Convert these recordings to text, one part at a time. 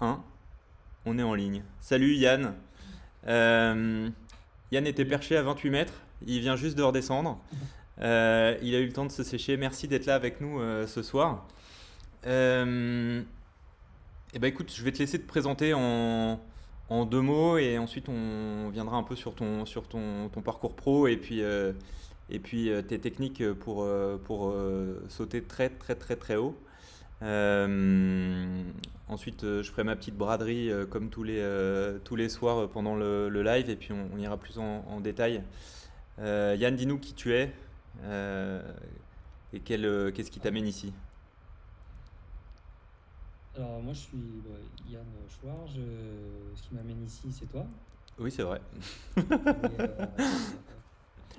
1. On est en ligne. Salut Yann. Euh, Yann était perché à 28 mètres. Il vient juste de redescendre. Euh, il a eu le temps de se sécher. Merci d'être là avec nous euh, ce soir. Eh ben écoute, je vais te laisser te présenter en, en deux mots et ensuite on viendra un peu sur ton, parcours pro et puis, tes techniques pour, pour sauter très très très très haut. Euh, ensuite, euh, je ferai ma petite braderie euh, comme tous les, tous les soirs pendant le, le live et puis on, on ira plus en, en détail. Yann, dis-nous qui tu es et qu'est-ce qui t'amène ici? Alors moi je suis bah, Yann Chouard, je- ce qui m'amène ici c'est toi. Oui, c'est vrai. Et, euh,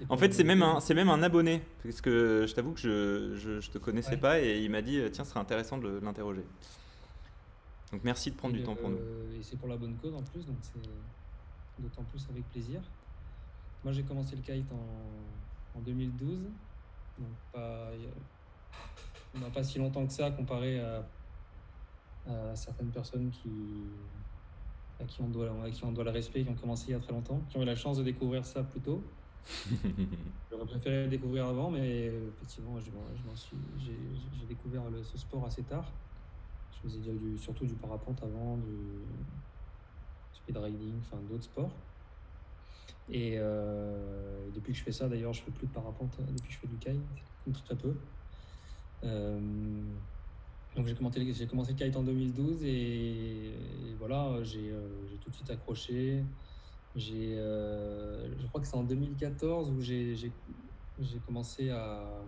En fait, c'est même un, c'est même un abonné, parce que je t'avoue que je, je, je te connaissais Ouais. pas et il m'a dit, tiens, ce serait intéressant de l'interroger. Donc merci de prendre Et, du temps pour nous. euh, et c'est pour la bonne cause en plus, donc c'est d'autant plus avec plaisir. Moi j'ai commencé le kite en, en 2012, donc pas, on n'a pas si longtemps que ça comparé à, à certaines personnes qui, à qui on doit, à qui on doit le respect, qui ont commencé il y a très longtemps, qui ont eu la chance de découvrir ça plus tôt. J'aurais préféré le découvrir avant, mais euh, effectivement, j'ai, découvert ce sport assez tard. Je faisais du, du- surtout du parapente avant, du speed riding, enfin d'autres sports. Et euh, depuis que je fais ça, d'ailleurs, je fais plus de parapente euh, depuis que je fais du kite, ou très peu. Donc j'ai commencé, le- kite en 2012 et, voilà, j'ai tout de suite accroché. J'ai, euh, je crois que c'est en 2014 où j'ai j'ai- j'ai commencé à,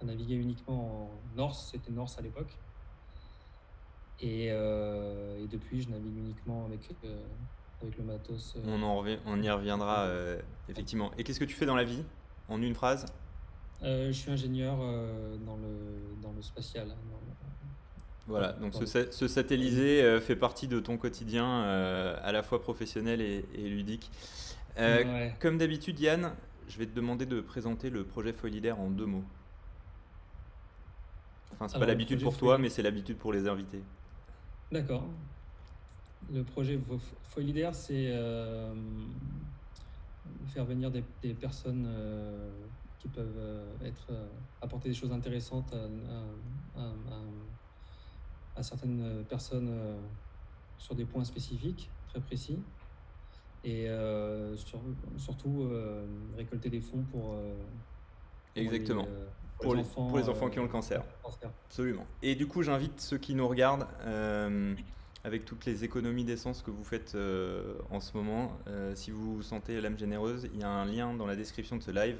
à naviguer uniquement en Norse, c'était Norse à l'époque. Et, euh, et depuis, je navigue uniquement avec, euh, avec le matos. On, en revi- on y reviendra, effectivement. Et qu'est-ce que tu fais dans la vie En une phrase? Je suis ingénieur dans, le, dans le spatial. dans Voilà, donc ce, le- sa- ce satellisé euh, fait partie de ton quotidien, euh, à la fois professionnel et, et ludique. Euh, Ouais. Comme d'habitude, Yann, je vais te demander de présenter le projet Foilidaire en deux mots. Enfin, c'est pas l'habitude pour toi, mais c'est l'habitude pour les invités. D'accord. Le projet Foilidaire, c'est euh, faire venir des, des personnes qui peuvent être, apporter des choses intéressantes à, à- à- certaines personnes euh, sur des points spécifiques, très précis. Et euh, sur- surtout euh, récolter des fonds pour, euh, pour Exactement. les, euh, Pour les- pour les enfants qui ont le cancer. cancer. Absolument. Et du coup, j'invite ceux qui nous regardent, euh, avec toutes les économies d'essence que vous faites euh, en ce moment, euh, si vous vous sentez l'âme généreuse, il y a un lien dans la description de ce live.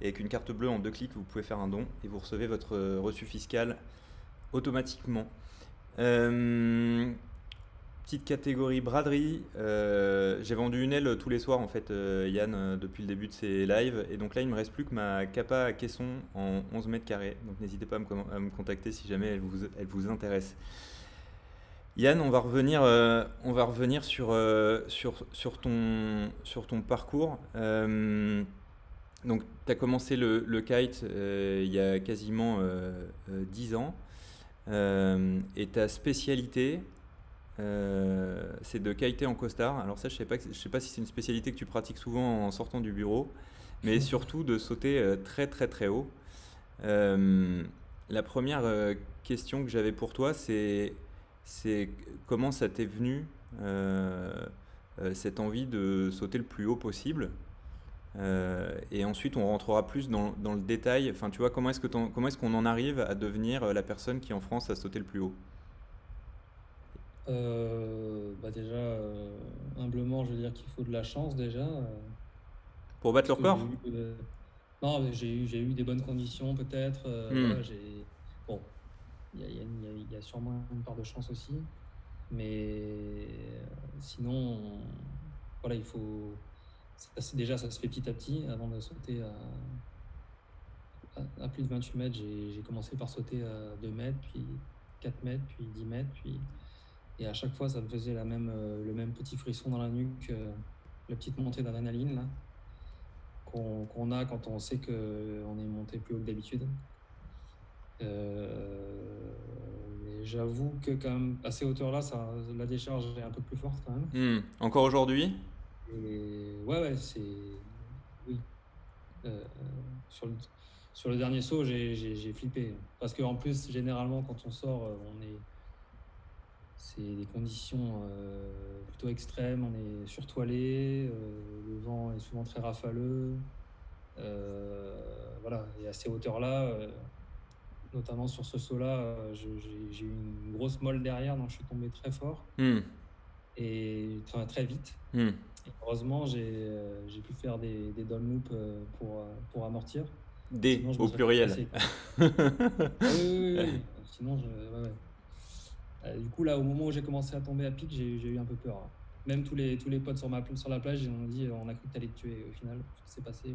Et avec une carte bleue en deux clics, vous pouvez faire un don et vous recevez votre euh, reçu fiscal automatiquement. Euh, petite catégorie braderie. euh, J'ai vendu une aile tous les soirs, en fait, euh, Yann, depuis le début de ces lives. Et donc là, il me reste plus que ma capa à caisson en 11 mètres carrés. Donc n'hésitez pas à me, contacter si jamais elle vous, elle vous intéresse. Yann, on va revenir, on va revenir sur, sur, ton, sur ton parcours. Donc, tu as commencé le, le kite il y a quasiment euh, euh, 10 ans. Euh, et ta spécialité, euh, c'est de kiter en costard. Alors ça, je sais pas, que- je sais pas si c'est une spécialité que tu pratiques souvent en sortant du bureau, mais surtout de sauter euh, très très très haut. Euh, la première question que j'avais pour toi, c'est c'est comment ça t'est venu cette envie de sauter le plus haut possible? Euh, et ensuite, on rentrera plus dans, dans le détail. Enfin, tu vois, comment est-ce comment est-ce qu'on en arrive à devenir euh, la personne qui en France a sauté le plus haut? Euh, bah déjà, euh, humblement, je veux dire qu'il faut de la chance déjà. Pour battre le parce que record? j'ai eu, euh, non, j'ai eu, j'ai eu des bonnes conditions peut-être. bon, il y a, y y y sûrement une part de chance aussi. Mais sinon, voilà, il faut. Déjà, ça se fait petit à petit. Avant de sauter à, à, plus de 28 mètres, j'ai commencé par sauter à 2 mètres, puis 4 mètres, puis 10 mètres, puis et à chaque fois, ça me faisait la même, euh, le même petit frisson dans la nuque, euh, la petite montée d'adrénaline qu'on a quand on sait qu'on est monté plus haut que d'habitude. Euh, j'avoue que quand même à ces hauteurs-là, la décharge est un peu plus forte quand même. Hmm. Encore aujourd'hui? Et ouais, ouais, c'est oui. Euh, sur, le, sur le dernier saut, j'ai, flippé parce qu'en plus, généralement, quand on sort, euh, on est c'est des conditions euh, plutôt extrêmes. On est surtoilé, le vent est souvent très rafaleux. voilà, et à ces hauteurs-là notamment sur ce saut-là, j'ai eu une grosse molle derrière, donc je suis tombé très fort hmm. Et très, très vite. Hmm. heureusement, euh, j'ai pu faire des, des loops euh, pour, pour amortir. Des au pluriel. oui, oui, oui, Sinon, je, du coup, là, au moment où j'ai commencé à tomber à pic, j'ai eu un peu peur. Hein. Même tous les, tous les potes sur, ma, sur la plage, ils m'ont dit on a cru que t'allais te tuer au final. Ce qui s'est passé. Mais...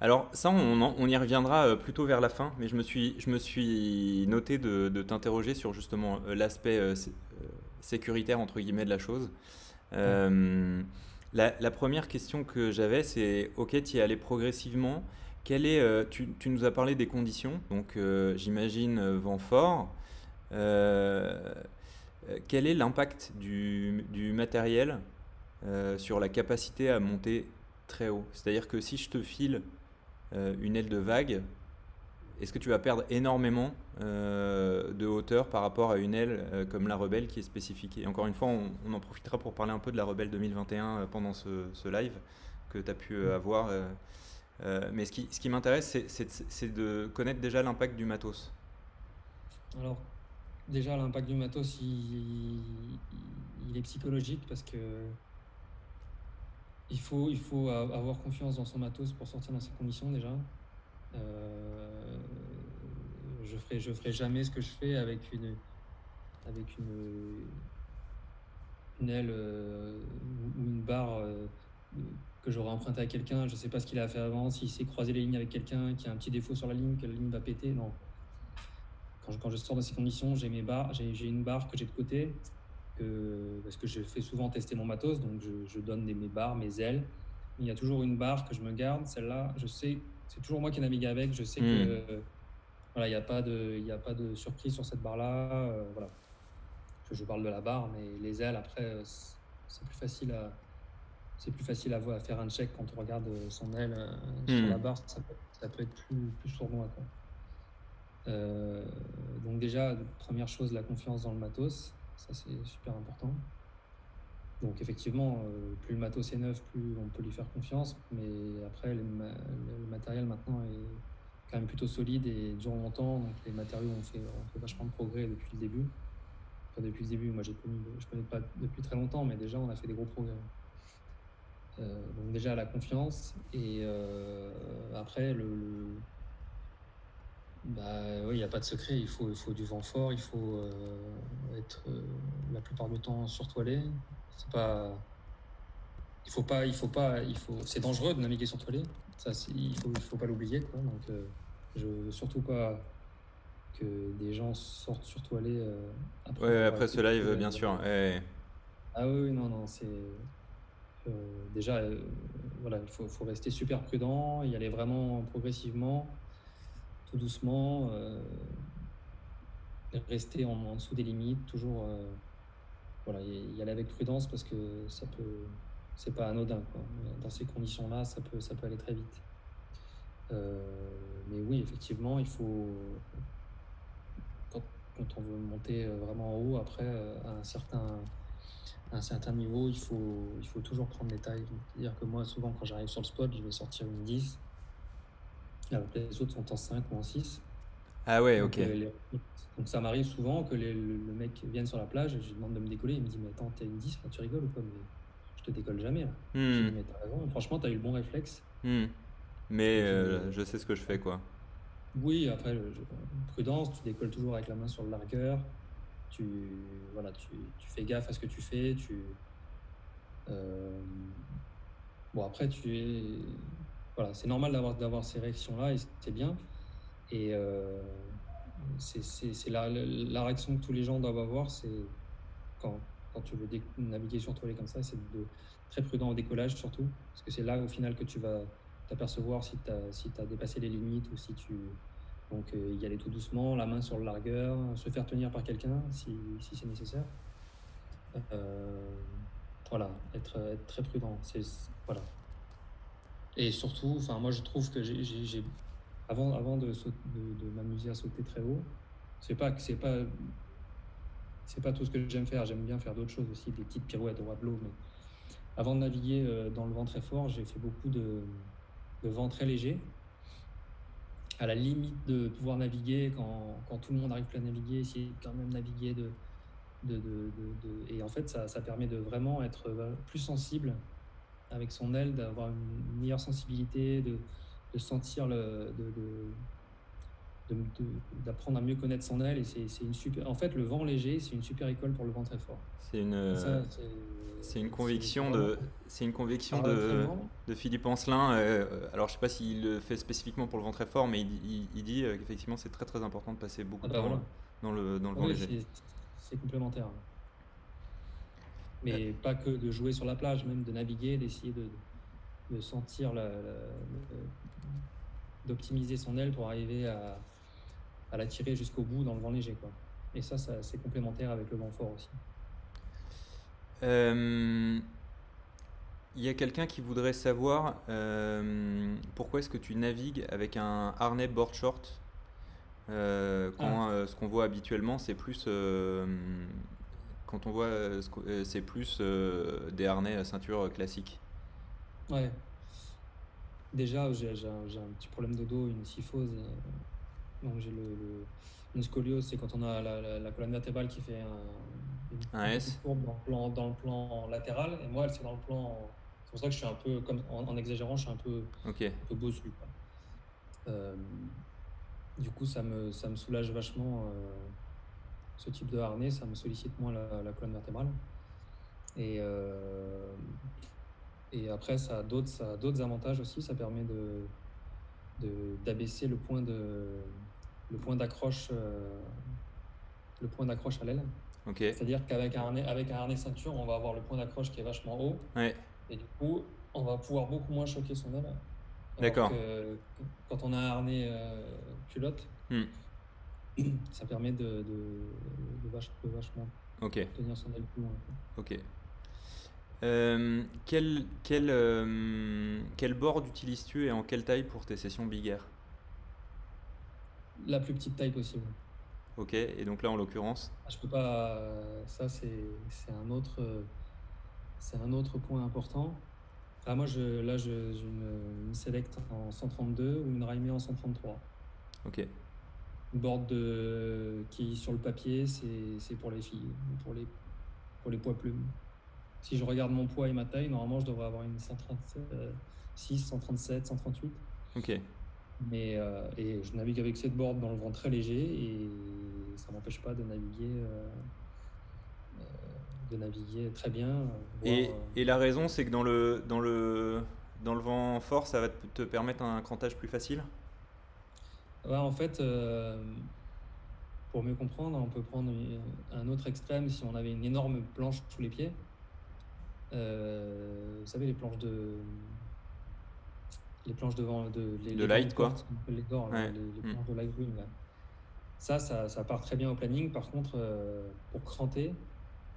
Alors ça, on, on, y reviendra euh, plutôt vers la fin, mais je me suis, je me suis noté de, de t'interroger sur justement euh, l'aspect euh, sécuritaire entre guillemets de la chose. la, la, première question que j'avais, c'est ok, tu y es allé progressivement. Quel est, tu, tu, nous as parlé des conditions, donc j'imagine vent fort. quel est l'impact du, du, matériel sur la capacité à monter très haut? C'est-à-dire que si je te file euh, une aile de vague, est-ce que tu vas perdre énormément euh, de hauteur par rapport à une aile euh, comme la Rebelle qui est spécifique? Et encore une fois, on, en profitera pour parler un peu de la Rebelle 2021 pendant ce, live que tu as pu avoir. mais ce qui, m'intéresse, c'est de connaître déjà l'impact du matos. Alors, déjà, l'impact du matos, il, est psychologique parce que il faut avoir confiance dans son matos pour sortir dans ces conditions déjà. Euh, je ferai, jamais ce que je fais avec une, aile euh, ou une barre euh, que j'aurais empruntée à quelqu'un. Je ne sais pas ce qu'il a fait avant, s'il s'est croisé les lignes avec quelqu'un qui a un petit défaut sur la ligne, que la ligne va péter. Non. Quand je, sors dans ces conditions, j'ai mes barres, j'ai une barre que j'ai de côté parce que je fais souvent tester mon matos, donc je, donne mes barres, mes ailes. Il y a toujours une barre que je me garde, celle-là, je sais, c'est toujours moi qui navigue avec, je sais que hmm. voilà, il n'y a, pas de, il a pas de surprise sur cette barre-là. Euh, voilà. Je, parle de la barre, mais les ailes, après, euh, c'est plus facile à. C'est plus facile à, voir, à faire un check quand on regarde son aile euh, sur hmm. la barre, ça peut, être plus, plus sournois. donc déjà, première chose, la confiance dans le matos. Ça, c'est super important. Donc effectivement, euh, plus le matos est neuf, plus on peut lui faire confiance. Mais après, le, matériel maintenant est quand même plutôt solide et dure longtemps. Donc les matériaux ont fait, vachement de progrès depuis le début. Enfin, depuis le début, moi j'ai connu, je connais pas depuis très longtemps, mais déjà on a fait des gros progrès. Euh, donc déjà la confiance et euh, après le bah il n'y a pas de secret, il faut, du vent fort, il faut être la plupart du temps surtoilé. C'est pas. Il faut pas, il faut pas, il faut. C'est dangereux de naviguer surtoilé. Ça, il faut, il faut pas l'oublier. Donc, euh, je veux surtout pas que des gens sortent surtoilés après. Ouais, après ce live, bien sûr. Ah oui, non, non, c'est. déjà, voilà, il faut, faut, rester super prudent, y aller vraiment progressivement tout doucement, euh, rester en, dessous des limites, toujours euh, voilà, y, aller avec prudence parce que ça peut, c'est pas anodin. Dans ces conditions-là, ça peut, ça peut aller très vite. Euh, mais oui, effectivement, il faut, quand, on veut monter vraiment en haut, après, à un certain, un certain niveau, il faut, il faut toujours prendre des tailles. C'est-à-dire que moi, souvent, quand j'arrive sur le spot, je vais sortir une 10 alors que les autres sont en 5 ou en 6. Ah ouais, ok. Euh, donc ça m'arrive souvent que le, mec vienne sur la plage, je lui demande de me décoller, il me dit Mais attends, t'as une 10 là, tu rigoles ou quoi? Mais je te décolle jamais là. Hmm. Mais t'as raison, franchement, t'as eu le bon réflexe. Hmm. Mais euh, je sais ce que je fais quoi. Oui, après, prudence, tu décolles toujours avec la main sur le largueur. Tu, voilà, tu, tu fais gaffe à ce que tu fais. Tu, euh, Bon, après, tu es voilà, c'est normal d'avoir, d'avoir ces réactions-là et c'est bien. Et euh, c'est, la, la, réaction que tous les gens doivent avoir, c'est quand, quand tu veux naviguer sur toile comme ça, c'est de très prudent au décollage surtout, parce que c'est là au final que tu vas t'apercevoir si tu as, si as dépassé les limites ou si tu Donc y aller tout doucement, la main sur le largueur, se faire tenir par quelqu'un si, si c'est nécessaire. voilà, être, très prudent. Voilà. Et surtout, moi je trouve que j'ai, avant, avant de, de, de m'amuser à sauter très haut, c'est pas c'est pas c'est pas tout ce que j'aime faire. J'aime bien faire d'autres choses aussi, des petites pirouettes droit de l'eau. Mais avant de naviguer euh, dans le vent très fort, j'ai fait beaucoup de, vent très léger, à la limite de pouvoir naviguer quand, quand tout le monde arrive plus à naviguer, essayer quand même naviguer de, de, de, et en fait ça, ça, permet de vraiment être euh, plus sensible avec son aile, d'avoir une meilleure sensibilité, de, sentir le, d'apprendre à mieux connaître son aile et c'est une super en fait le vent léger c'est une super école pour le vent très fort. C'est une c'est une conviction de c'est une conviction de, de, Philippe Ancelin euh, alors je sais pas s'il le fait spécifiquement pour le vent très fort mais il, il, dit euh, qu'effectivement c'est très très important de passer beaucoup ah de bah temps dans le dans le vent léger. c'est complémentaire mais pas que de jouer sur la plage même de naviguer d'essayer de, de sentir la d'optimiser son aile pour arriver à à la tirer jusqu'au bout dans le vent léger. Quoi. Et ça, ça c'est complémentaire avec le vent fort aussi. Euh, il y a quelqu'un qui voudrait savoir euh, pourquoi est-ce que tu navigues avec un harnais board short? Euh, quand ah. ce qu'on voit habituellement c'est plus quand on voit c'est plus des harnais à ceinture classique. Ouais. Déjà j'ai un, petit problème de dos, une syphose donc j'ai le, une scoliose, c'est quand on a la, colonne vertébrale qui fait un, une, S. courbe dans le, plan, dans le plan latéral, et moi, c'est dans le plan. C'est pour ça que je suis un peu, comme en, exagérant, je suis un peu, okay. un peu bossu. Euh, du coup, ça me, ça me soulage vachement euh, ce type de harnais, ça me sollicite moins la, colonne vertébrale. Et, euh, et après, ça a d'autres avantages aussi, ça permet de d'abaisser le point de le point d'accroche euh, le point d'accroche à l'aile. C'est-à-dire qu'avec un harnais avec un harnais ceinture, on va avoir le point d'accroche qui est vachement haut. Et du coup, on va pouvoir beaucoup moins choquer son aile. D'accord. Quand on a un harnais euh, culotte, hmm. ça permet de, de, de, vachement tenir son aile plus loin. Ok. Euh, quel, quel, euh, quel board utilises-tu et en quelle taille pour tes sessions Big Air? La plus petite taille possible. Ok, et donc là en l'occurrence? Ah, Je peux pas. Ça, c'est un, autre, c'est un autre point important. Ah, moi, je, là, je, une, Select en 132 ou une Raimé en 133. Ok. Une board de, qui, sur le papier, c'est pour les filles, pour les, pour les poids plumes si je regarde mon poids et ma taille, normalement, je devrais avoir une 136, 137, 138. Ok. Mais, euh, et je navigue avec cette board dans le vent très léger et ça m'empêche pas de naviguer, euh, euh, de naviguer très bien. et, et, la raison, c'est que dans le, dans, le, dans le vent fort, ça va te permettre un crantage plus facile? En fait, pour mieux comprendre, on peut prendre un autre extrême si on avait une énorme planche sous les pieds. Euh, vous savez, les planches de. Les planches devant. De, les, de light, quoi. Les, les, mm. planches de light Ça, ça, ça, part très bien au planning. Par contre, euh, pour cranter,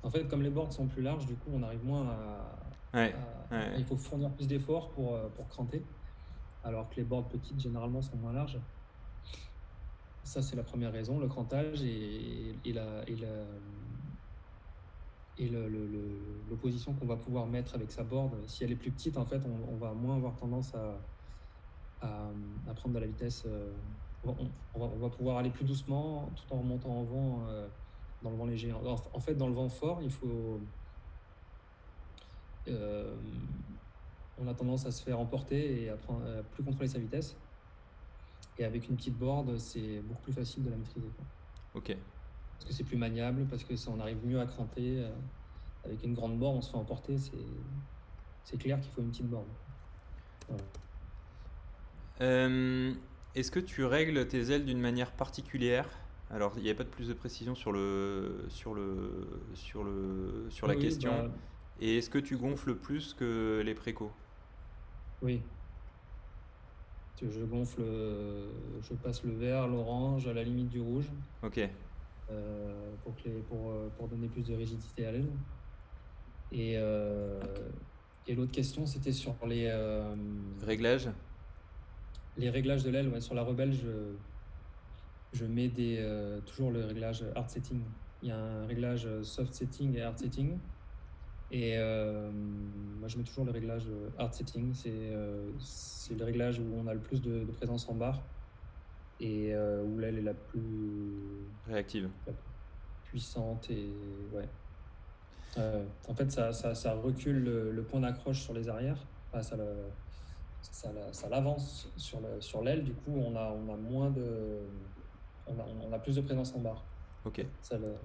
en fait, comme les boards sont plus larges, du coup, on arrive moins à. Il faut fournir plus d'efforts pour, euh, pour cranter. Alors que les boards petites, généralement, sont moins larges. Ça, c'est la première raison, le crantage et, et, la, et la, et l'opposition qu'on va pouvoir mettre avec sa board, si elle est plus petite, en fait, on, va moins avoir tendance à, à, prendre de la vitesse. Euh, on, va, pouvoir aller plus doucement tout en remontant en vent euh, dans le vent léger. En, fait, dans le vent fort, il faut. Euh, on a tendance à se faire emporter et à, prendre, plus contrôler sa vitesse. Et avec une petite board, c'est beaucoup plus facile de la maîtriser. Ok parce que c'est plus maniable, parce que ça, on arrive mieux à cranter. Euh, avec une grande borne, on se fait emporter. C'est clair qu'il faut une petite borne. Euh, est-ce que tu règles tes ailes d'une manière particulière? Alors, il n'y a pas de plus de précision sur le sur le sur le sur la question. Bah, Et est-ce que tu gonfles plus que les précos? Oui. je gonfle, je passe le vert, l'orange à la limite du rouge. Ok. Pour, que les, pour, pour, donner plus de rigidité à l'aile. Et, et l'autre question, c'était sur les réglages. Les réglages de l'aile, ouais, sur la rebelle, je, je mets des, toujours le réglage hard setting. Il y a un réglage soft setting et hard setting. Et euh, moi, je mets toujours le réglage hard setting. C'est euh, le réglage où on a le plus de, présence en barre et euh, où l'aile est la plus réactive, puissante. Et ouais. en fait, ça, ça, ça recule le, point d'accroche sur les arrières. ça, ça, l'avance sur l'aile. Du coup, on a, on a moins de. On a, on a plus de présence en barre. Ok. Ça, le,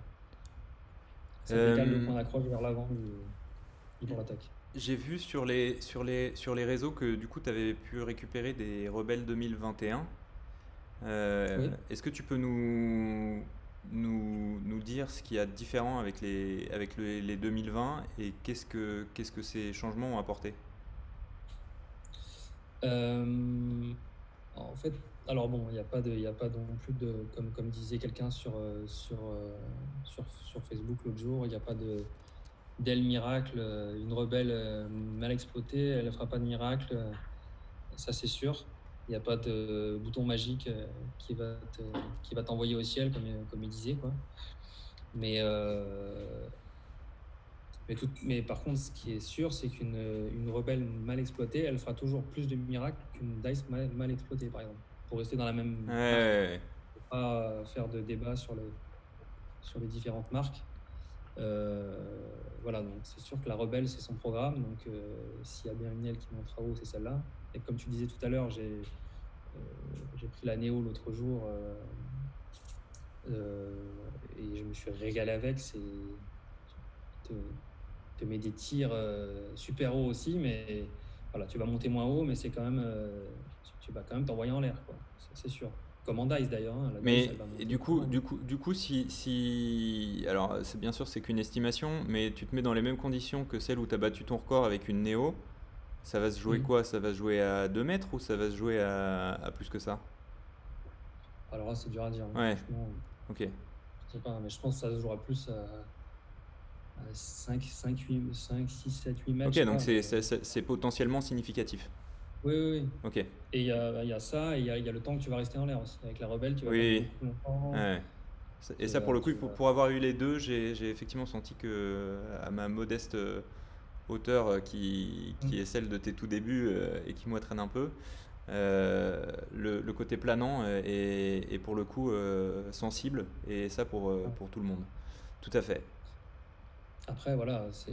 ça décale le point d'accroche vers l'avant du, du l'attaque. J'ai vu sur les, sur, les, sur les réseaux que du coup tu avais pu récupérer des Rebelles 2021. Euh, Est-ce que tu peux nous, nous, nous dire ce qu'il y a de différent avec les, avec les 2020 et qu'est-ce que, qu'est-ce que ces changements ont apporté? Euh, En fait, alors bon, il n'y a pas de, il a pas non plus de, comme, comme disait quelqu'un sur, sur, euh, sur, sur, Facebook l'autre jour, il n'y a pas de d'aile miracle. Une rebelle mal exploitée, elle ne fera pas de miracle, ça c'est sûr. Il n'y a pas de bouton magique qui va qui va t'envoyer au ciel, comme, comme il disait quoi. Mais mais, tout, mais par contre, ce qui est sûr, c'est qu'une une rebelle mal exploitée, elle fera toujours plus de miracles qu'une dice mal, mal exploitée, par exemple pour rester dans la même. Ouais, pas faire de débat sur les, sur les différentes marques. Euh, voilà, donc c'est sûr que la Rebelle, c'est son programme. Donc euh, s'il y a bien une aile qui monte en haut, c'est celle-là. Et comme tu disais tout à l'heure, j'ai euh, pris la Néo l'autre jour et je me suis régalé avec. C'est te, te met des tirs super haut aussi, mais voilà, tu vas monter moins haut, mais c'est quand même tu vas quand même t'envoyer en l'air, quoi. C'est sûr. Comme en Dice d'ailleurs. Hein, mais du coup, du coup, du coup, si, si... alors c'est bien sûr c'est qu'une estimation, mais tu te mets dans les mêmes conditions que celle où tu as battu ton record avec une Néo, ça va se jouer quoi? Ça va se jouer à 2 mètres ou ça va se jouer à, plus que ça? Alors là, c'est dur à dire. Hein, ouais. Ok. Je sais pas, mais je pense que ça se jouera plus à, 5, 5, 8, 5, 6, 7, 8 mètres. Ok, donc c'est potentiellement significatif. Oui, oui, oui. Ok. Et il y a, y a, ça, et il y a, y a, le temps que tu vas rester en l'air aussi. Avec la rebelle, tu vas oui. longtemps. Ouais. Et, ça, pour le coup, pour, pour, avoir eu les deux, j'ai effectivement senti que, à ma modeste euh, hauteur, euh, qui, qui mm. est celle de tes tout débuts euh, et qui moi traîne un peu, euh, le, le, côté planant est, est, pour le coup sensible, et ça pour, pour tout le monde. Tout à fait. Après, voilà, c'est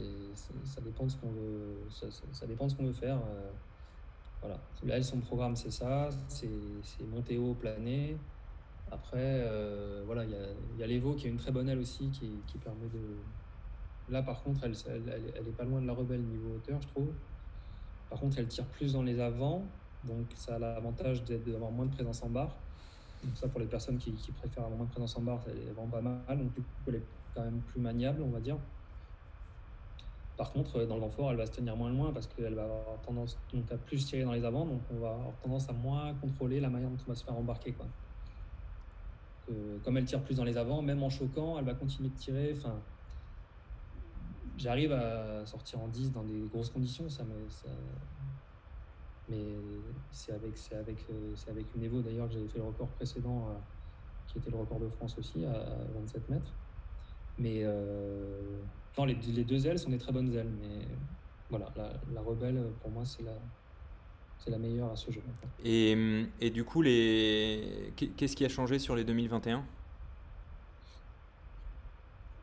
ça dépend de ce qu'on veut, ça, ça, dépend de ce qu'on veut faire. Voilà. Là, son programme, c'est ça, c'est monter haut, planer. Après, voilà, il y a, l'Evo qui a une très bonne aile aussi qui, qui, permet de. Là, par contre, elle, elle, est pas loin de la rebelle niveau hauteur, je trouve. Par contre, elle tire plus dans les avants, donc ça a l'avantage d'avoir moins de présence en barre. Donc, ça, pour les personnes qui, préfèrent avoir moins de présence en barre, elle est vraiment pas mal. Donc, du coup, elle est quand même plus maniable, on va dire. Par contre, dans le vent fort, elle va se tenir moins loin parce qu'elle va avoir tendance donc, à plus tirer dans les avants, donc on va avoir tendance à moins contrôler la manière dont on va se faire embarquer. Quoi. comme elle tire plus dans les avants, même en choquant, elle va continuer de tirer. Enfin, j'arrive à sortir en 10 dans des grosses conditions, ça, ça... mais c'est avec, c'est avec, euh, c'est avec une Evo d'ailleurs que j'avais fait le record précédent, euh, qui était le record de France aussi, à 27 mètres. Mais euh, les, deux ailes sont des très bonnes ailes, mais voilà, la, rebelle, pour moi, c'est la, c'est la meilleure à ce jeu. Et, et du coup, les... qu'est-ce qui a changé sur les 2021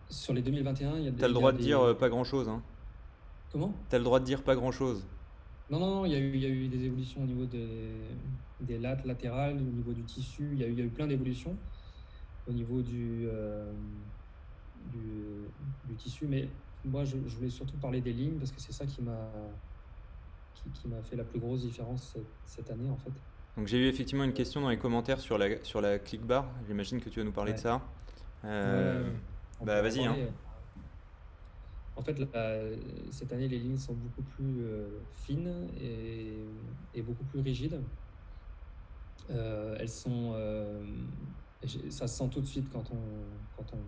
Sur les 2021, il y a des. as le droit de dire euh, pas grand-chose. Hein. Comment? As le droit de dire pas grand-chose. Non, non, non, il y, a eu, il y a eu des évolutions au niveau des, des lattes latérales, au niveau du tissu, il y a eu, il y a eu plein d'évolutions. Au niveau du, euh, du, tissu. Mais moi, je, voulais surtout parler des lignes parce que c'est ça qui m'a qui, m'a fait la plus grosse différence cette, année en fait. Donc j'ai eu effectivement une question dans les commentaires sur la, sur la click bar. J'imagine que tu vas nous parler de ça. Euh, bah vas-y. Hein. En fait, cette année, les lignes sont beaucoup plus euh, fines et, et, beaucoup plus rigides. elles sont. ça se sent tout de suite quand on, quand on,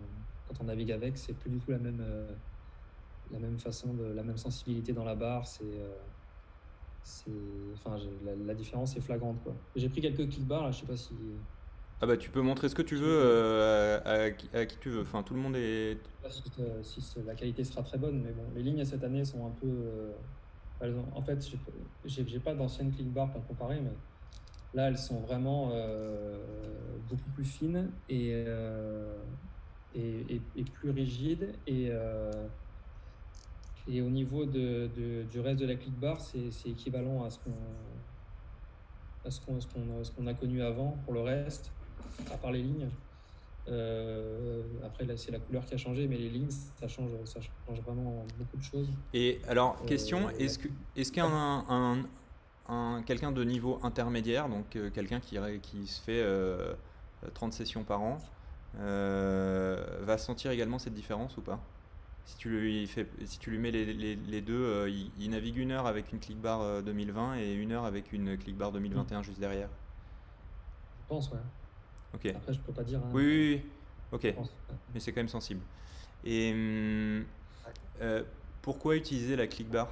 quand on navigue avec. C'est plus du tout la même, la même façon, de, la même sensibilité dans la barre. C'est enfin la, différence est flagrante quoi j'ai pris quelques click bars là je sais pas si ah bah tu peux montrer ce que tu veux euh, à, qui tu veux. Enfin tout le monde est si, la qualité sera très bonne mais bon les lignes cette année sont un peu euh, en fait j'ai pas d'anciennes click bars pour comparer mais là elles sont vraiment euh, beaucoup plus fines et, et, plus rigides et et au niveau de, du reste de la click bar, c'est équivalent à ce qu'on ce qu'on a connu avant pour le reste, à part les lignes. Euh, après, c'est la couleur qui a changé, mais les lignes, ça change, ça change vraiment beaucoup de choses. Et alors, euh, question, est-ce un, un, quelqu'un de niveau intermédiaire, donc euh, quelqu'un qui, qui se fait 30 sessions par an, va sentir également cette différence ou pas? Si tu lui, fais, si tu lui mets les, les, les deux, il, navigue une heure avec une clickbar 2020 euh, et une heure avec une clickbar 2021 mm. juste derrière. Je pense, ouais. Ok. Après, je peux pas dire. Hein. Oui, oui, oui. Ok. Mais c'est quand même sensible. Et euh, pourquoi utiliser la clickbar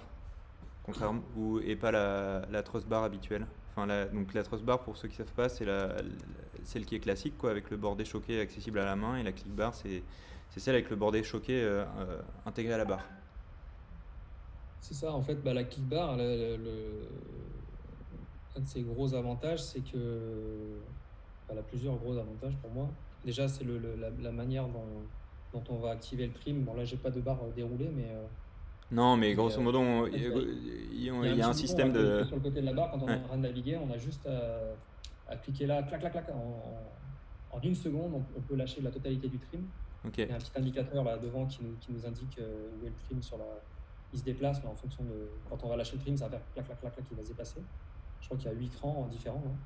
contrairement ou et pas la, la trust bar habituelle? Enfin, la, donc la trust bar, pour ceux qui savent pas, c'est la, celle qui est classique, quoi, avec le bord déchoqué accessible à la main, et la clickbar, c'est c'est celle avec le bordé choqué euh, euh, intégré à la barre. C'est ça, en fait, bah, la kick bar, le, un de ses gros avantages, c'est que. Elle a plusieurs gros avantages pour moi. Déjà, c'est le, la, manière dont, dont, on va activer le trim. Bon, là, j'ai pas de barre déroulée, mais. Euh, non, mais grosso modo, il, y a, un, système de. Sur le côté de la barre, quand on est en train de naviguer, on a juste à, cliquer là, clac, clac, clac. En, en une seconde, on, peut lâcher la totalité du trim. Il y a un petit indicateur là devant qui nous, qui nous indique euh, où est le trim sur la. Il se déplace, mais en fonction de. Quand on va lâcher le trim, ça va faire clac, clac, clac, clac, il va se déplacer. Je crois qu'il y a 8 crans différents. Hein.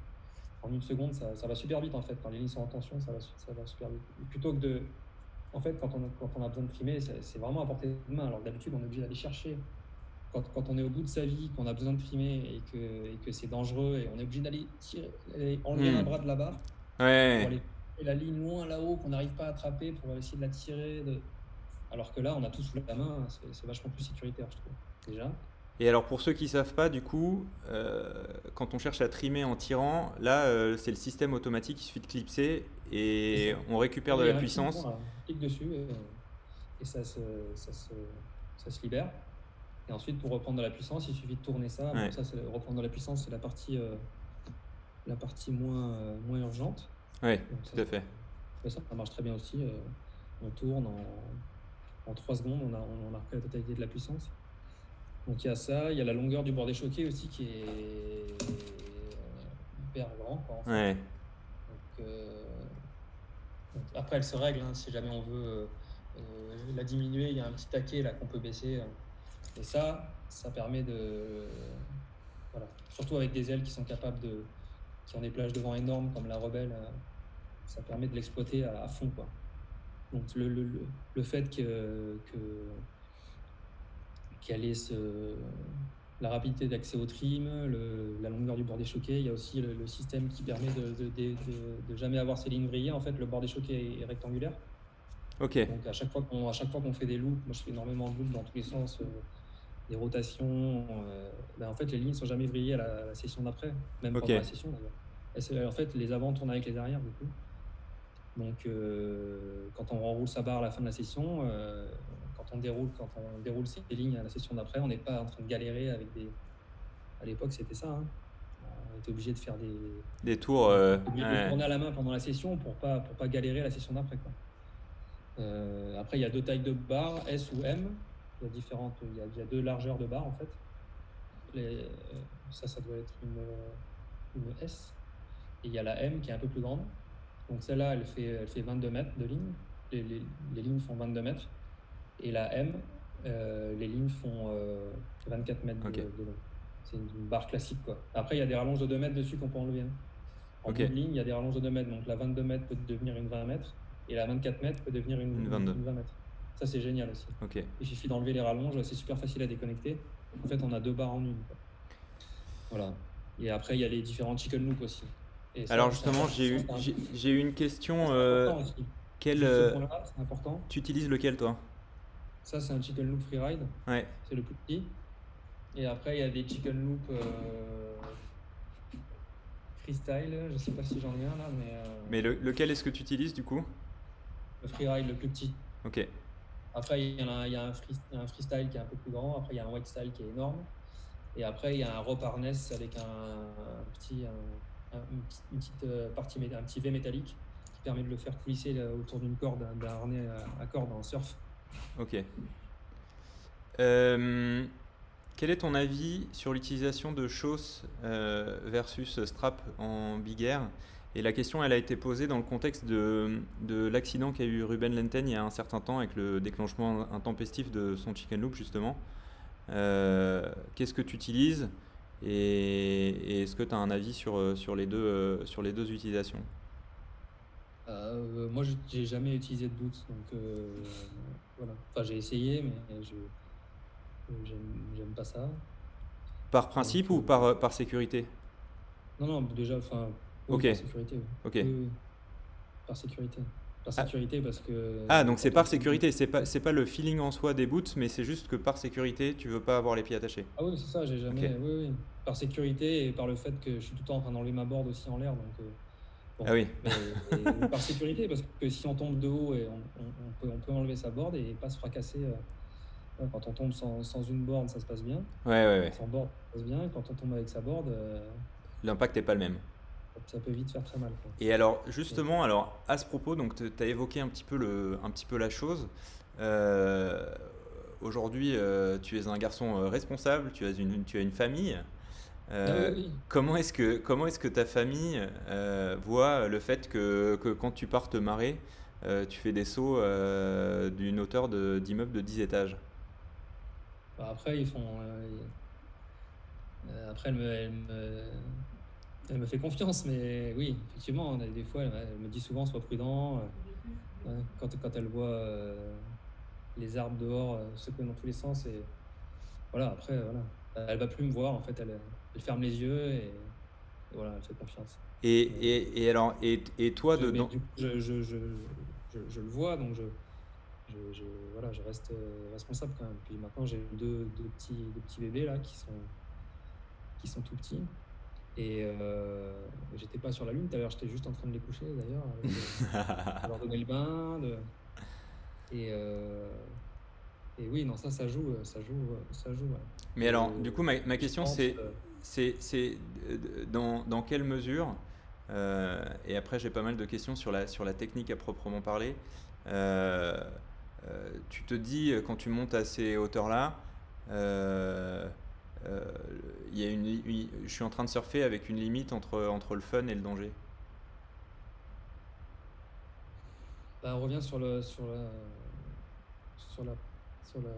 En une seconde, ça, ça, va super vite en fait. Quand les lignes sont en tension, ça va, ça va super vite. plutôt que de. En fait, quand on a, quand on a besoin de trimer, c'est vraiment à portée de main. Alors d'habitude, on est obligé d'aller chercher. Quand, quand, on est au bout de sa vie, qu'on a besoin de trimer et que, et que c'est dangereux et on est obligé d'aller enlever mmh. un bras de la barre ouais et la ligne loin là-haut qu'on n'arrive pas à attraper pour essayer de la tirer. De... Alors que là, on a tout sous la main, c'est vachement plus sécuritaire, je trouve, déjà. Et alors pour ceux qui savent pas, du coup, euh, quand on cherche à trimer en tirant, là euh, c'est le système automatique, il suffit de clipser et on récupère de la puissance. on clique dessus et, ça, se, ça, se, ça, se, libère. Et ensuite pour reprendre de la puissance, il suffit de tourner ça. ça reprendre de la puissance, c'est la partie, euh, la partie moins, moins urgente. Oui, tout à fait. Ça, marche très bien aussi. On tourne en, en 3 secondes, on a, on a repris la totalité de la puissance. Donc il y a ça, il y a la longueur du bord choqué aussi qui est euh, hyper grand. Quoi, ouais. Euh, donc, après, elle se règle hein, si jamais on veut la diminuer. Il y a un petit taquet là qu'on peut baisser. Et ça, ça permet de. Voilà. Surtout avec des ailes qui sont capables de, qui ont des plages de vent énormes comme la Rebelle, euh, ça permet de l'exploiter à, fond. Quoi. Donc le, le, le fait que, que qu'elle ait ce, la rapidité d'accès au trim, le, la longueur du bord choqué, il y a aussi le, système qui permet de, de, de, jamais avoir ces lignes vrillées. En fait, le bord choqué est rectangulaire. Ok. Donc à chaque fois qu'on à chaque fois qu'on fait des loops, moi je fais énormément de loops dans tous les sens, euh, des rotations. Euh, ben en fait, les lignes sont jamais vrillées à la, session d'après, même pendant la session d'ailleurs. En fait, les avant tournent avec les arrières du coup. Donc, euh, quand on enroule sa barre à la fin de la session, euh, on déroule, quand on déroule ces lignes à la session d'après, on n'est pas en train de galérer avec des. À l'époque, c'était ça. Hein. On était obligé de faire des. Des tours. Euh, de tourner à la main pendant la session pour pas pour pas galérer à la session d'après. après, il y a deux tailles de barres, S ou M. Il y a différentes, il y a, deux largeurs de barres en fait. Les, ça, ça doit être une, une, S. Et il y a la M qui est un peu plus grande. Donc celle-là, elle fait, elle fait 22 mètres de ligne. Les, les, les, lignes font 22 mètres. Et la M, euh, les lignes font 24 euh, mètres de, long. C'est une, barre classique. Quoi. Après, il y a des rallonges de 2 mètres dessus qu'on peut enlever. Hein. En okay. ligne, il y a des rallonges de 2 mètres. Donc la 22 mètres peut devenir une 20 mètres. Et la 24 mètres peut devenir une, une 22. Une 20 mètres. Ça, c'est génial aussi. Il suffit d'enlever les rallonges, c'est super facile à déconnecter. En fait, on a deux barres en une. Voilà. Et après, il y a les différents chicken loops aussi. Et ça, Alors justement, j'ai eu, c'est un- j'ai j'ai eu une question. euh, quel, important. tu utilises lequel toi? Ça, c'est un chicken loop freeride. Ouais. C'est le plus petit. Et après, il y a des chicken loop euh, freestyle. Je sais pas si j'en ai un là, mais, euh, Mais le- lequel est-ce que tu utilises du coup? le freeride le plus petit. Ok. Après, il y, en a, il y a un, free- un freestyle qui est un peu plus grand. Après, il y a un white style qui est énorme. Et après, il y a un rope harness avec un, un petit, un- un- une petite, euh, partie, un petit V métallique qui permet de le faire coulisser autour d'une corde, d'un harnais à, à corde en surf. Ok. Euh, quel est ton avis sur l'utilisation de Chauss euh, versus Strap en Big Air? Et la question, elle a été posée dans le contexte de, de l'accident qu'a eu Ruben Lenten il y a un certain temps avec le déclenchement intempestif de son chicken loop justement. Euh, Qu'est-ce que tu utilises? Et, et est-ce que tu as un avis sur, sur, les deux, sur les deux utilisations? Euh, moi, j'ai- jamais utilisé de boots, donc euh, voilà. Enfin, j'ai essayé, mais je j'aime j'aime pas ça. Par principe Donc, ou euh, par, euh, par sécurité? Non, non, déjà, enfin, oui, par sécurité. Ok. Oui, oui, par sécurité. Par Ah. sécurité, parce que. Ah, donc c'est par sécurité, c'est pas, c'est pas le feeling en soi des boots, mais c'est juste que par sécurité, tu veux pas avoir les pieds attachés. Ah oui, c'est ça, j'ai jamais. Ok. Oui, oui. Par sécurité et par le fait que je suis tout le temps en train d'enlever ma board aussi en l'air. Donc, euh, Ah oui. Et par sécurité, parce que si on tombe de haut, et on, on- on peut, on peut enlever sa board et pas se fracasser. euh, ouais, quand on tombe sans, sans une board, ça se passe bien. Ouais, ouais, ouais. Sans board, ça se passe bien. Quand on tombe avec sa board, euh, L'impact n'est pas le même. ça peut vite faire très mal. quoi. Et alors, justement, alors à ce propos, donc tu as évoqué un petit peu, le, un petit peu la chose. Euh, Aujourd'hui, euh, tu es un garçon responsable, tu as une, tu as une famille. Euh, Ah oui. Comment est-ce que, comment est-ce que ta famille euh, voit le fait que, que quand tu pars te marrer, euh, tu fais des sauts d'une hauteur de- d'immeuble de, 10 étages? Bah, après, ils font. après, elle me, elle, me, elle me fait confiance, mais oui, effectivement, on a des fois, elle, elle me dit souvent sois prudent. quand, quand elle voit les arbres dehors secouer dans tous les sens, et voilà, après, voilà. Elle va plus me voir, en fait, elle, elle ferme les yeux et, et voilà, elle fait confiance. et, et, et alors, et, et toi, Je- dedans coup, je, je, le vois, donc je, voilà, je reste euh, responsable quand même. Puis maintenant, j'ai deux, deux, petits, deux petits bébés là qui sont, qui sont tout petits. Et euh, j'étais pas sur la lune tout à l'heure, j'étais juste en train de les coucher d'ailleurs, euh, de leur donner le bain. De... Et, euh, et oui, non, ça, ça joue, euh, ça joue, euh, ça joue. ouais. Mais alors, Euh, du coup, ma, ma question c'est, euh, c'est, dans, quelle mesure, euh, et après j'ai pas mal de questions sur la, sur la technique à proprement parler, euh, euh, tu te dis quand tu montes à ces hauteurs-là, il y je suis en train de surfer avec une limite entre, entre le fun et le danger. Bah, on revient sur, le, sur, la, sur, la,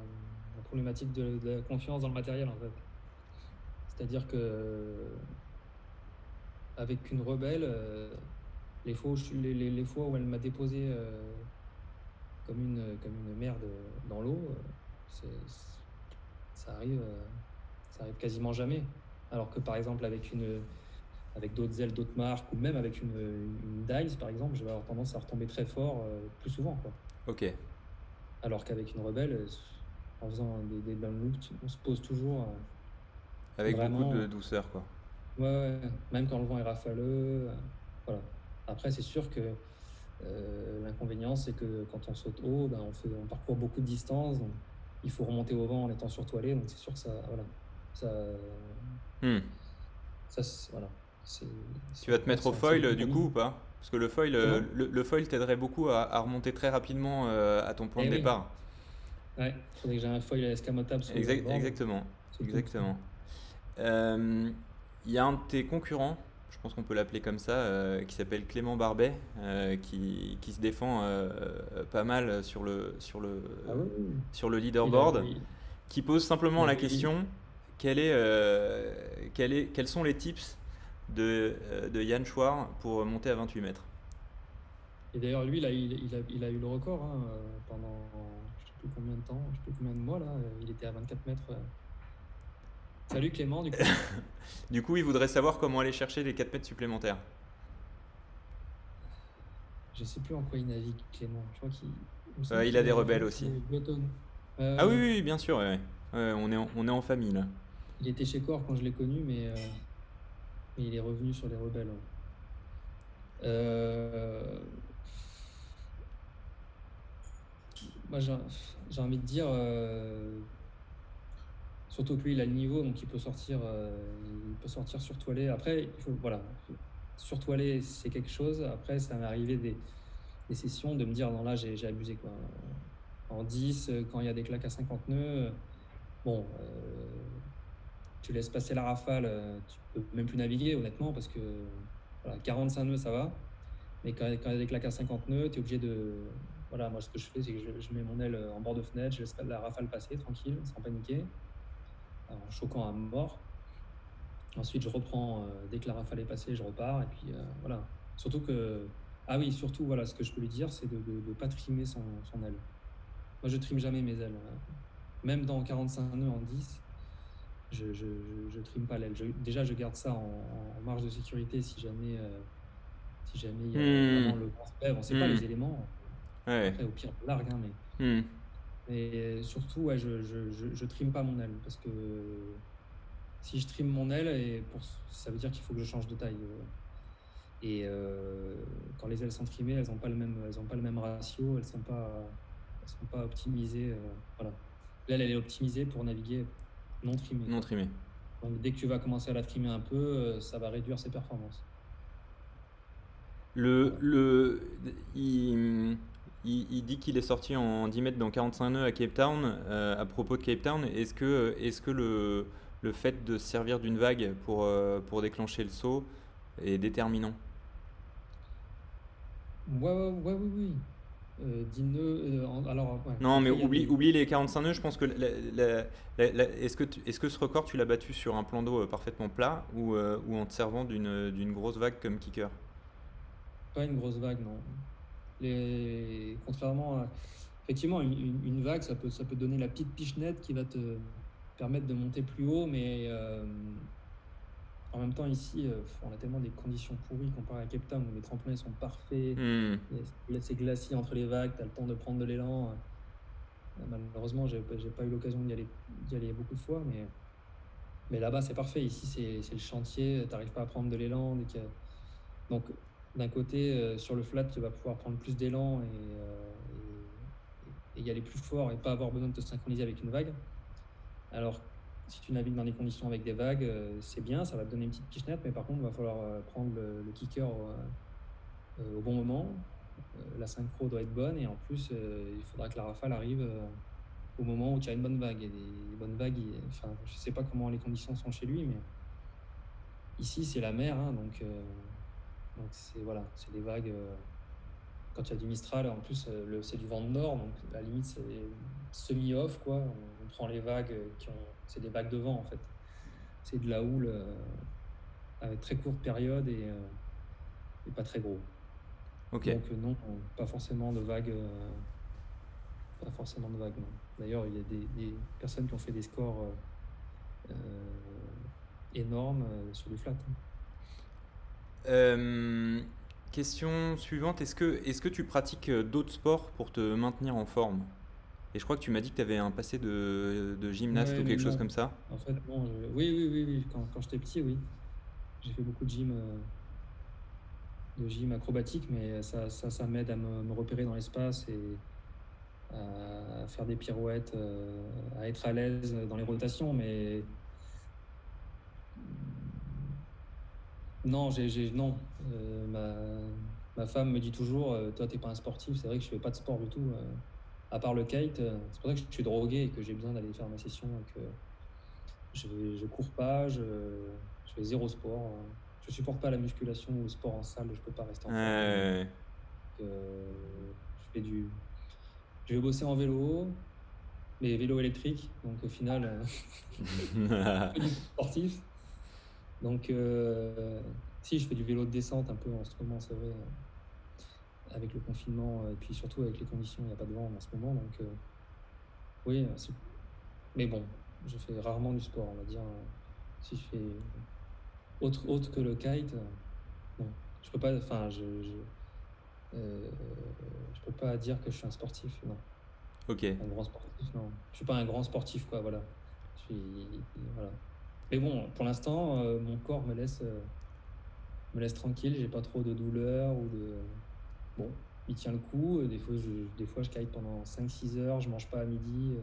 problématique de, de la confiance dans le matériel en fait. C'est-à-dire que avec une rebelle, euh, les, fois où je les, les- les fois où elle m'a déposé euh, comme, une, comme une merde dans l'eau, euh, ça arrive, ça arrive quasiment jamais. Alors que par exemple avec une avec d'autres ailes, d'autres marques, ou même avec une, une dice par exemple, je vais avoir tendance à retomber très fort euh, plus souvent. Quoi. Ok. Alors qu'avec une rebelle, en faisant des, des down loops, on se pose toujours. Avec Vraiment. beaucoup de douceur, quoi. Ouais, ouais, même quand le vent est rafaleux. euh, voilà. Après, c'est sûr que euh, l'inconvénient, c'est que quand on saute haut, ben, on, fait, on parcourt beaucoup de distance. Donc il faut remonter au vent en étant surtoilé. Donc c'est sûr que ça. Voilà. Ça, Hmm. ça, voilà. Tu vas te mettre au foil du coup ou pas? Parce que le foil, euh, le, le foil t'aiderait beaucoup à, à remonter très rapidement euh, à ton point Eh de oui. départ. Ouais, faudrait que j'ai un foil escamotable sur Exact- exactement. Exactement. Euh, Il y a un de tes concurrents, je pense qu'on peut l'appeler comme ça, euh, qui s'appelle Clément Barbet, euh, qui, qui se défend euh, pas mal sur le, sur le, Ah oui, sur le leaderboard, il- qui pose simplement la il- question quel est, euh, quel est, quels sont les tips de, de Yann Chouard pour monter à 28 mètres? Et d'ailleurs, lui, là, il, il a, il a eu le record hein, pendant je sais plus combien de temps, je sais plus combien de mois là. Il était à 24 mètres. Euh. Salut Clément, du coup. Du coup, il voudrait savoir comment aller chercher les 4 mètres supplémentaires. Je sais plus en quoi il navigue, Clément. Je crois qu'il. il a des rebelles aussi. ah oui, oui, bien sûr. on, est en, on est en famille là. Il était chez Core quand je l'ai connu, mais, mais, il est revenu sur les rebelles. Moi, j'ai envie de dire. Surtout que lui, il a le niveau, donc il peut sortir, il peut sortir. Après, il faut, voilà, sur c'est quelque chose. Après, ça m'est arrivé des, sessions de me dire non, là, j'ai abusé. Quoi. En 10, quand il y a des claques à 50 nœuds, bon, tu laisses passer la rafale, tu peux même plus naviguer, honnêtement, parce que voilà, 45 nœuds, ça va. Mais quand, quand il y a des claques à 50 nœuds, tu es obligé de. Voilà, moi, ce que je fais, c'est que je, mets mon aile en bord de fenêtre, je laisse la rafale passer tranquille, sans paniquer, en choquant à mort. Ensuite, je reprends, euh, dès que la rafale est passée, je repars. Et puis euh, voilà. Surtout que. Ah oui, surtout, voilà, ce que je peux lui dire, c'est de ne pas trimer son, son, aile. Moi, je trime jamais mes ailes. Hein. Même dans 45 nœuds en 10, je, je, je, trime pas l'aile. Déjà, je garde ça en, marge de sécurité si jamais, euh, si jamais il y a hmm. vraiment le grand. On sait pas hmm. les éléments. Après, au pire, on largue, hein, mais. Hmm. Mais surtout, ouais, je, je, je, trime pas mon aile parce que si je trime mon aile, et pour, ça veut dire qu'il faut que je change de taille. Euh. Et euh, quand les ailes sont trimées, elles n'ont pas, le même, elles ont pas le même ratio, elles ne sont, pas, sont pas optimisées. Euh, voilà. L'aile, elle est optimisée pour naviguer non trimée. Non trimée. Donc dès que tu vas commencer à la trimer un peu, ça va réduire ses performances. Le, le, il, il, dit qu'il est sorti en 10 mètres dans 45 nœuds à Cape Town. à propos de Cape Town, est-ce que, est -ce que le, le fait de se servir d'une vague pour, euh, pour déclencher le saut est déterminant? Ouais, ouais, ouais oui, oui. Euh, euh alors, non, mais oublie, oublie les 45 nœuds. Je pense que est-ce que, est que ce record tu l'as battu sur un plan d'eau euh, parfaitement plat ou, ou en te servant d'une grosse vague comme kicker? Pas une grosse vague, non. Les... Contrairement à. Effectivement, une, une, vague, ça peut, ça peut donner la petite pichenette qui va te, permettre de monter plus haut, mais euh, en même temps, ici, euh, on a tellement des conditions pourries comparé à Cape Town où les tremplins sont parfaits, hmm. c'est glacier entre les vagues, tu as le temps de prendre de l'élan. Euh, malheureusement, j'ai pas eu l'occasion d'y aller, aller beaucoup de fois, mais, mais là-bas, c'est parfait. Ici, c'est le chantier, tu n'arrives pas à prendre de l'élan. Donc, d'un côté, sur le flat, tu vas pouvoir prendre plus d'élan et, et, y aller plus fort et pas avoir besoin de te synchroniser avec une vague. Alors, si tu navigues dans des conditions avec des vagues, euh, c'est bien, ça va te donner une petite pichenette, mais par contre, il va falloir euh, prendre le, kicker euh, au bon moment. la synchro doit être bonne et en plus, il faudra que la rafale arrive au moment où tu as une bonne vague. Et bonnes vagues, enfin, je ne sais pas comment les conditions sont chez lui, mais ici, c'est la mer, hein, donc donc c'est voilà, c'est des vagues quand il y a du Mistral, en plus, euh, c'est du vent de nord, donc à la limite, c'est semi-off, quoi. On, prend les vagues qui ont. C'est des vagues de vent, en fait. C'est de la houle euh, avec très courte période et, euh, et pas très gros. Donc, non, pas forcément de vagues. pas forcément de vagues, D'ailleurs, il y a des, personnes qui ont fait des scores énormes sur du flat. Hein. Question suivante, est-ce que, est que tu pratiques euh, d'autres sports pour te maintenir en forme? Et je crois que tu m'as dit que tu avais un passé de, de gymnaste ou quelque chose comme ça. En fait, bon, oui, oui, oui, oui. Quand, quand j'étais petit, oui. J'ai fait beaucoup de gym, euh, de gym acrobatique, mais ça, ça, ça m'aide à me, repérer dans l'espace et à faire des pirouettes, euh, à être à l'aise dans les rotations, mais Non, j'ai, non. Euh, ma, ma, femme me dit toujours euh, Toi, t'es pas un sportif. C'est vrai que je fais pas de sport du tout, euh, à part le kite. c'est pour ça que je suis drogué et que j'ai besoin d'aller faire ma session. que je, je cours pas, je, je, fais zéro sport. Je supporte pas la musculation ou le sport en salle. Je peux pas rester en salle. je fais du. Je vais bosser en vélo, mais vélo électrique. Donc au final, sportif. Donc, euh, si je fais du vélo de descente un peu en ce moment, c'est vrai, euh, avec le confinement et puis surtout avec les conditions, il n'y a pas de vent en ce moment. Donc, euh, oui, mais bon, je fais rarement du sport, on va dire. Si je fais autre, autre que le kite, non, je peux pas. Enfin, je, euh, je peux pas dire que je suis un sportif, non. Ok. Un grand sportif, non. Je suis pas un grand sportif, quoi, voilà. Je suis, voilà. Mais bon, pour l'instant, euh, mon corps me laisse, euh, me laisse tranquille. J'ai pas trop de douleur ou de. Bon, il tient le coup. Des fois, je, des fois, je kite pendant 5-6 heures. Je mange pas à midi. euh,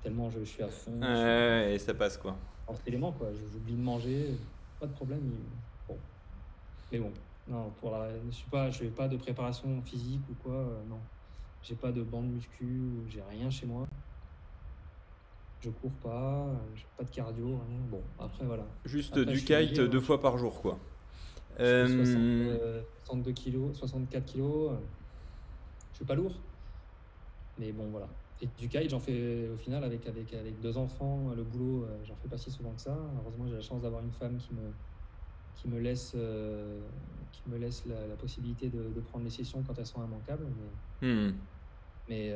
tellement je, je suis à fond. suis- et ça passe quoi. en élément quoi j'oublie de manger pas de problème il- bon mais bon non pour la je suis pas je fais pas de préparation physique ou quoi euh, non j'ai pas de bande muscu j'ai rien chez moi je cours pas j'ai pas de cardio rien bon après voilà Juste Après, du kite libre. deux fois par jour quoi. je fais 60, Euh, euh, 62 kilos 64 kilos euh, je suis pas lourd mais bon voilà et du kite j'en fais au final avec avec avec deux enfants le boulot j'en fais pas si souvent que ça heureusement j'ai la chance d'avoir une femme qui me qui me laisse qui me laisse la, la possibilité de, de prendre les sessions quand elles sont immanquables mais hmm. mais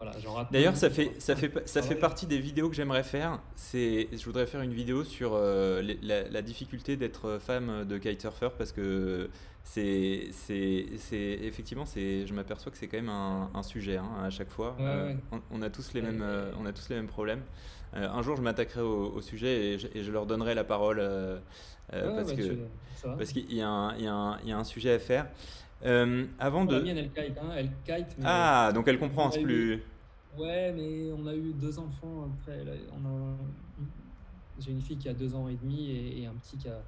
voilà D'ailleurs, ça fait, ça fait, ça fait partie des vidéos que j'aimerais faire. C'est, je voudrais faire une vidéo sur euh, la, la difficulté d'être femme de kitesurfer parce que c'est, effectivement, c'est, je m'aperçois que c'est quand même un, un sujet hein, à chaque fois. Ouais, Euh, ouais. on, on a tous les Ouais, mêmes, euh, on a tous les mêmes problèmes. Euh, un jour, je m'attaquerai au, au sujet et je, et je leur donnerai la parole euh, euh, parce que parce qu'il y y y a un sujet à faire. Euh, avant la de, mienne elle kite hein, elle kite mais ah, donc elle comprend, c'est eu- plus. Ouais, mais on a eu deux enfants après. là, on a- J'ai une fille qui a deux ans et demi et, et un petit qui a,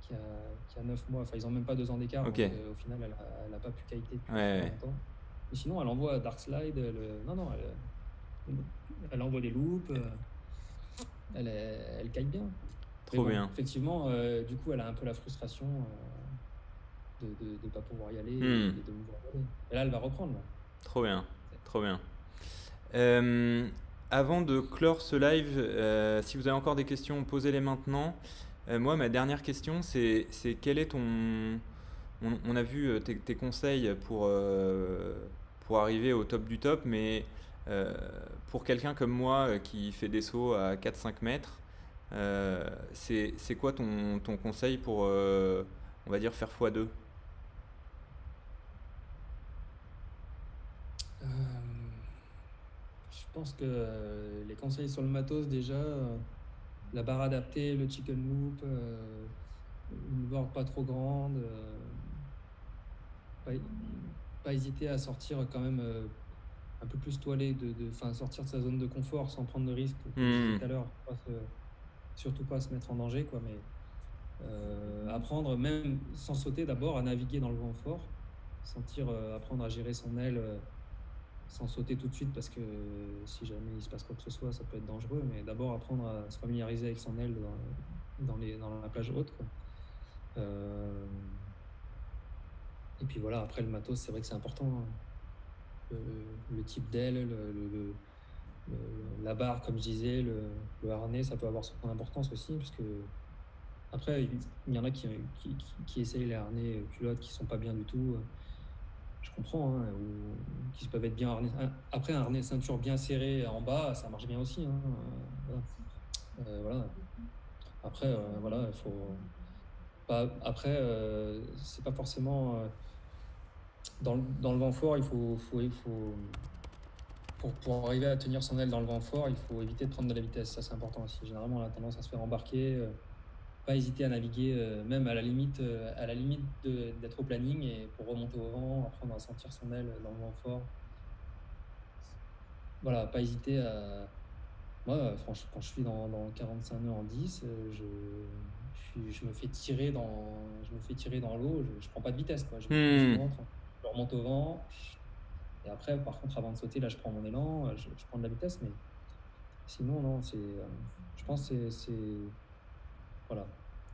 qui, a, qui a neuf mois. Enfin, ils ont même pas deux ans d'écart. Donc, euh, au final, elle a, elle a pas pu kiter depuis Ouais, longtemps. Mais sinon, elle envoie Dark Slide. Elle, euh, non, non, elle, elle envoie des loops. euh, Elle, elle kite bien. Trop bon, bien. Effectivement, du coup, elle a un peu la frustration de ne pas pouvoir y aller et, Hmm. et de me voir y aller. Et là, elle va reprendre. là. Trop bien, trop bien. Euh, avant de clore ce live, euh, si vous avez encore des questions, posez-les maintenant. Euh, moi, ma dernière question, c'est quel est ton... On, on a vu tes, tes conseils pour, pour arriver au top du top, mais pour quelqu'un comme moi qui fait des sauts à 4-5 mètres, c'est c'est quoi ton, ton conseil pour, on va dire, faire x2? Je pense que euh, les conseils sur le matos, déjà, euh, la barre adaptée, le chicken loop, euh, une board pas trop grande, pas, pas hésiter à sortir quand même un peu plus toilé, de, de, sortir de sa zone de confort sans prendre de risques, comme je disais Hmm. tout à l'heure, surtout pas se mettre en danger, quoi, mais apprendre, même sans sauter d'abord, à naviguer dans le vent fort, sentir, apprendre à gérer son aile sans sauter tout de suite parce que si jamais il se passe quoi que ce soit, ça peut être dangereux, mais d'abord apprendre à se familiariser avec son aile dans, les, dans la plage haute. Euh, et puis voilà, après le matos, c'est vrai que c'est important. hein. Le, type d'aile, le, le- le- le- la barre, comme je disais, le, harnais, ça peut avoir son importance aussi, parce après, il y en a qui, qui, qui- essayent les harnais euh, culottes qui sont pas bien du tout. Je comprends, hein, ou qui peuvent être bien harnais. Après, un harnais ceinture bien serré en bas, ça marche bien aussi. hein, euh. Euh, voilà. Après, euh, voilà, il faut. après, c'est pas forcément. dans, le, dans le vent fort, il faut, faut, il faut pour, pour arriver à tenir son aile dans le vent fort, il faut éviter de prendre de la vitesse. Ça, c'est important aussi. Généralement, on a tendance à se faire embarquer. Pas hésiter à naviguer, euh, même à la limite, euh, à la limite d'être au planning et pour remonter au vent, apprendre à sentir son aile dans le vent fort. Voilà, pas hésiter à. Moi, franchement, quand je suis dans, dans 45 nœuds en 10, euh, je, je, me fais tirer dans, je me fais tirer dans l'eau, je, je prends pas de vitesse. Quoi. Je, Hmm. je monte, je remonte au vent. Et après, par contre, avant de sauter, là, je prends mon élan, je, prends de la vitesse, mais sinon, non, c'est. je pense que c'est. Voilà,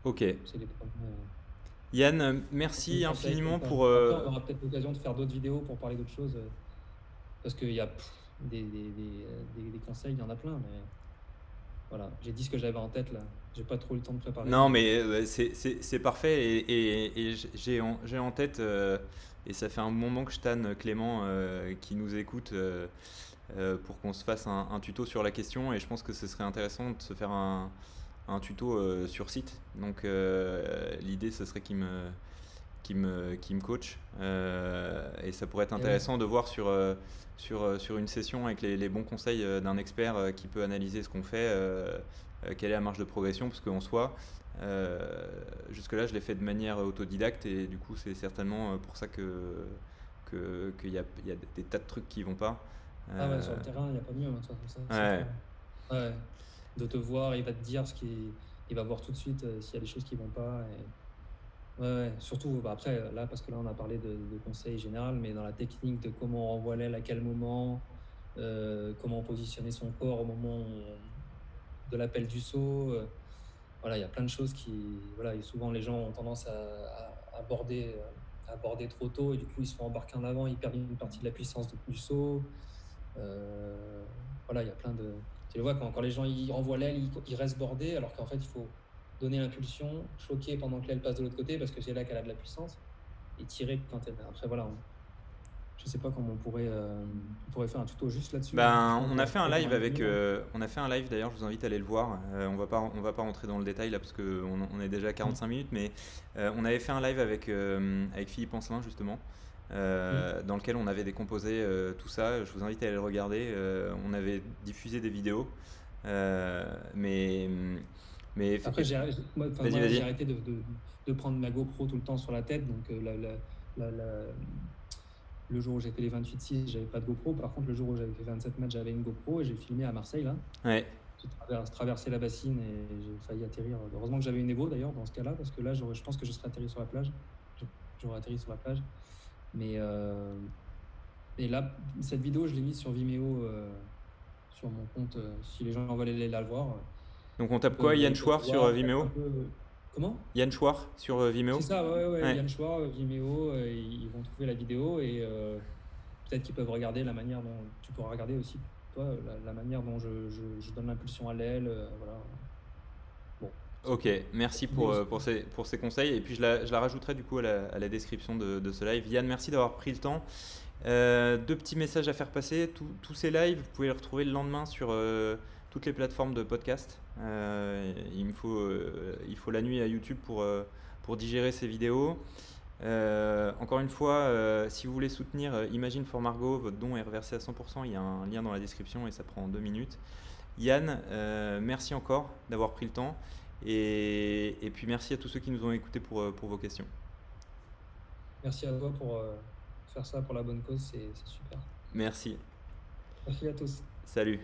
Ok. c'est les premiers. euh, Yann, merci infiniment pour... Après, euh, on aura peut-être l'occasion de faire d'autres vidéos pour parler d'autres choses. euh, parce qu'il y a pff, des, des, des, conseils, il y en a plein, mais. Voilà, j'ai dit ce que j'avais en tête là. J'ai pas trop eu le temps de préparer. Non, mais c'est- parfait et, et- et j'ai en, tête, euh, et ça fait un moment que je tanne Clément euh, qui nous écoute euh, pour qu'on se fasse un, un tuto sur la question et je pense que ce serait intéressant de se faire un, un tuto euh, sur site. Donc euh, l'idée ce serait qu'il me, qui me, qui me coach. et ça pourrait être intéressant de voir sur, sur, sur une session avec les, les bons conseils d'un expert qui peut analyser ce qu'on fait, quelle est la marge de progression, parce qu'en soi, jusque-là, je l'ai fait de manière autodidacte et du coup, c'est certainement pour ça que qu'il y, a, y a des tas de trucs qui vont pas. Ah ouais, sur le terrain, il n'y a pas mieux. Hein, ça, ouais. De te voir, il va te dire ce qui. Il va voir tout de suite s'il y a des choses qui vont pas. Ouais, surtout bah après, là, parce que là, on a parlé de, conseils général, mais dans la technique de comment on renvoie l'aile, à quel moment, euh, comment positionner son corps au moment de l'appel du saut. Euh, voilà, il y a plein de choses qui. Voilà, souvent, les gens ont tendance à, à aborder aborder trop tôt et du coup ils se font embarquer en avant, ils perdent une partie de la puissance du saut. Euh, voilà, il y a plein de. Tu le vois quand, quand les gens ils renvoient l'aile, ils, restent bordés alors qu'en fait il faut donner l'impulsion, choquer pendant que l'aile passe de l'autre côté parce que c'est là qu'elle a de la puissance et tirer quand elle. Après voilà, je sais pas comment on pourrait, euh, on pourrait faire un tuto juste là-dessus. Ben, on a fait un live avec, euh, on a fait un live d'ailleurs. Je vous invite à aller le voir. Euh, on va pas, on va pas rentrer dans le détail là parce que on, est déjà à 45 minutes, mais on avait fait un live avec avec Philippe Ancelin justement. Dans lequel on avait décomposé tout ça. Je vous invite à aller le regarder. on avait diffusé des vidéos, mais mais après j'ai arrêté de, de, de, prendre ma GoPro tout le temps sur la tête, donc la, la, la le jour où j'ai fait les 28-6, j'avais pas de GoPro. Par contre, le jour où j'avais fait 27 matchs, j'avais une GoPro et j'ai filmé à Marseille. Là. Ouais. J'ai traversé la bassine et j'ai failli atterrir. Heureusement que j'avais une Evo d'ailleurs dans ce cas-là, parce que là, je pense que je serais atterri sur la plage. J'aurais atterri sur la plage. Mais euh, et là, cette vidéo, je l'ai mise sur Vimeo, euh, sur mon compte. Euh, si les gens veulent aller la voir. Donc on tape quoi Yann Chouard sur Vimeo Comment? Yann Chouard sur euh, Vimeo C'est ça, ouais, ouais, Yann Chouard, euh, Vimeo, euh, ils vont trouver la vidéo et peut-être qu'ils peuvent regarder la manière dont tu pourras regarder aussi, toi, la, manière dont je, je, donne l'impulsion à l'aile. voilà. Ok, merci pour, pour, ces, pour ces conseils. Et puis je la, je la rajouterai du coup à la, à la description de, de, ce live. Yann, merci d'avoir pris le temps. deux petits messages à faire passer. tous ces lives, vous pouvez les retrouver le lendemain sur toutes les plateformes de podcast. Euh, il, me faut, euh, il faut la nuit à YouTube pour, euh, pour digérer ces vidéos. encore une fois, si vous voulez soutenir Imagine for Margot, votre don est reversé à 100%. Il y a un lien dans la description et ça prend deux minutes. Yann, merci encore d'avoir pris le temps. Et, et, puis merci à tous ceux qui nous ont écoutés pour, pour vos questions. Merci à toi pour faire ça pour la bonne cause, c'est super. Merci. Merci à tous. Salut.